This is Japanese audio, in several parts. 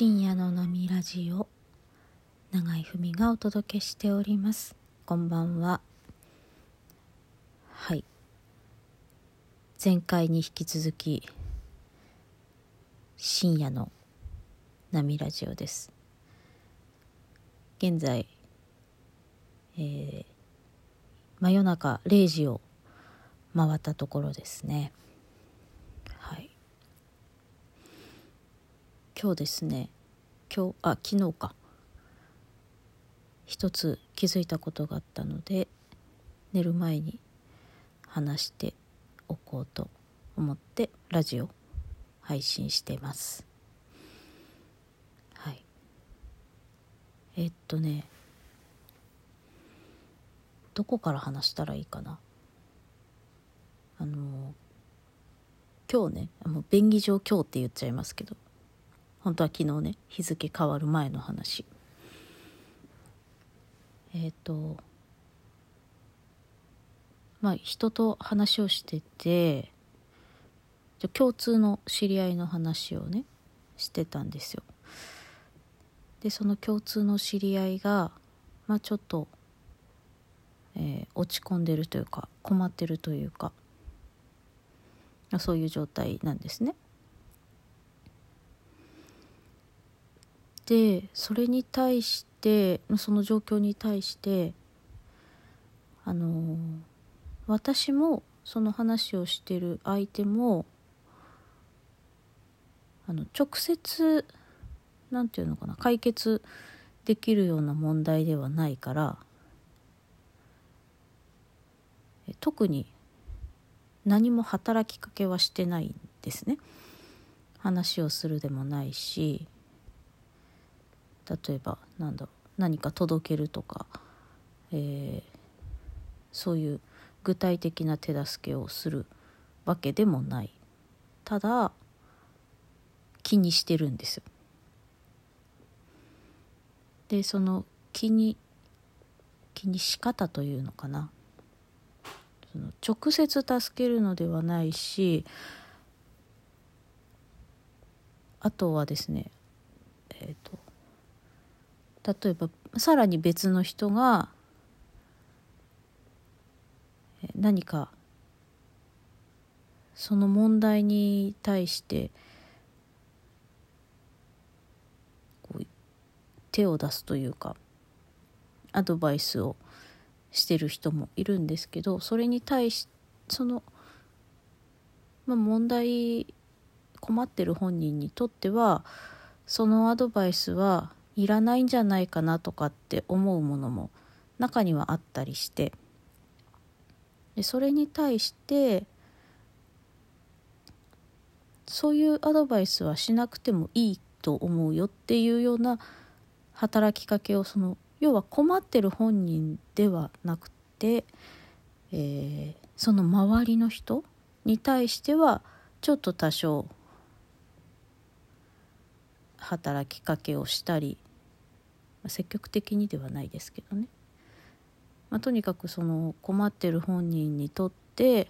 深夜の波ラジオ永井文がお届けしております。こんばんは。はい。前回に引き続き深夜の波ラジオです。現在えー、真夜中0時を回ったところですねはい今日ですね。今日あ昨日か。一つ気づいたことがあったので寝る前に話しておこうと思ってラジオ配信してます。はい。えっとねどこから話したらいいかな。あの今日ねもう便宜上今日って言っちゃいますけど。本当は昨日ね日付変わる前の話えっ、ー、とまあ人と話をしてて共通の知り合いの話をねしてたんですよでその共通の知り合いがまあちょっとえー、落ち込んでるというか困ってるというかそういう状態なんですね。でそれに対してその状況に対してあの私もその話をしてる相手もあの直接何て言うのかな解決できるような問題ではないから特に何も働きかけはしてないんですね。話をするでもないし例えばなんだ何か届けるとか、えー、そういう具体的な手助けをするわけでもないただ気にしてるんですよ。でその気に気にし方というのかなその直接助けるのではないしあとはですねえっ、ー、と例えばさらに別の人が何かその問題に対して手を出すというかアドバイスをしてる人もいるんですけどそれに対しその、まあ、問題困ってる本人にとってはそのアドバイスはいらないんじゃないかなとかって思うものも中にはあったりして。でそれに対してそういうアドバイスはしなくてもいいと思うよっていうような働きかけをその要は困ってる本人ではなくて、えー、その周りの人に対してはちょっと多少働きかけをしたり、まあ、積極的にではないですけどね、まあ、とにかくその困ってる本人にとって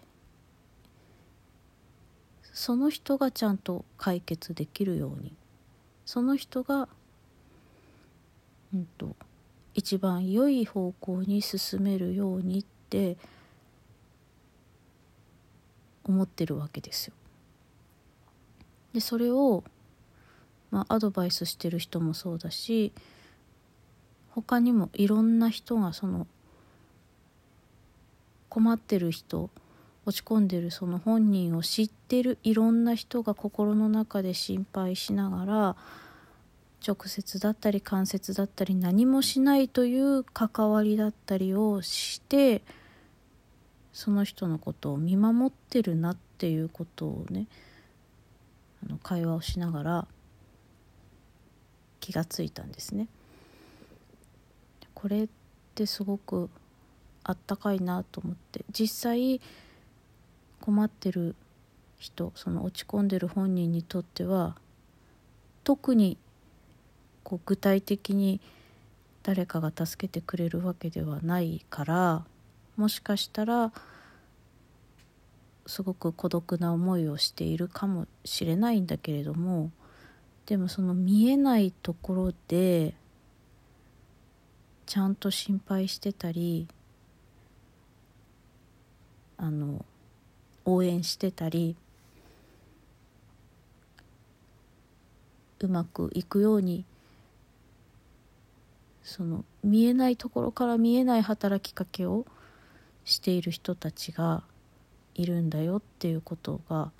その人がちゃんと解決できるようにその人がうんと一番良い方向に進めるようにって思ってるわけですよ。でそれを、まあ、アドバイスしてる人もそうだし他にもいろんな人がその困ってる人落ち込んでるその本人を知ってるいろんな人が心の中で心配しながら直接だったり間接だったり何もしないという関わりだったりをしてその人のことを見守ってるなっていうことをねあの会話をしながら気がついたんですね。これってすごくあったかいなと思って実際困ってる人その落ち込んでる本人にとっては特にこう具体的に誰かが助けてくれるわけではないからもしかしたらすごく孤独な思いをしているかもしれないんだけれどもでもその見えないところでちゃんと心配してたりあの応援してたりうまくいくようにその見えないところから見えない働きかけをしている人たちがいるんだよっていうことが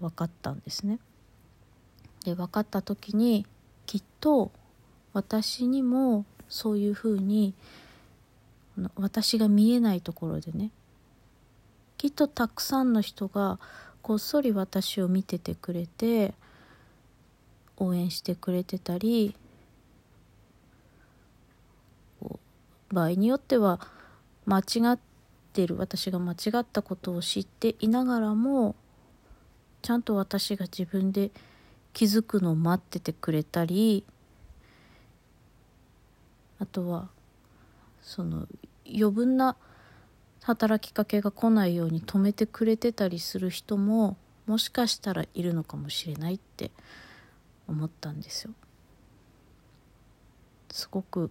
分かったんですね。で分かった時にきっと私にもそういうふうに私が見えないところでねきっとたくさんの人がこっそり私を見ててくれて応援してくれてたり場合によっては間違ってる私が間違ったことを知っていながらもちゃんと私が自分で気づくのを待っててくれたりあとはその余分な働きかけが来ないように止めてくれてたりする人ももしかしたらいるのかもしれないって思ったんですよ。すごく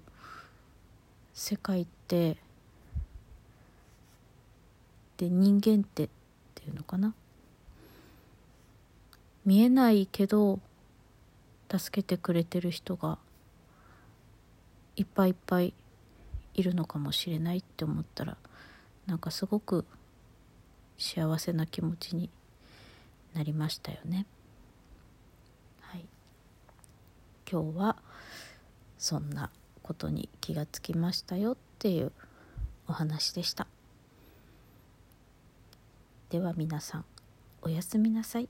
世界ってで人間ってっていうのかな？見えないけど助けてくれてる人がいっぱいいっぱいいるのかもしれないって思ったらなんかすごく幸せな気持ちになりましたよね。はい、今日はそんなことに気がつきましたよっていうお話でした。では皆さんおやすみなさい。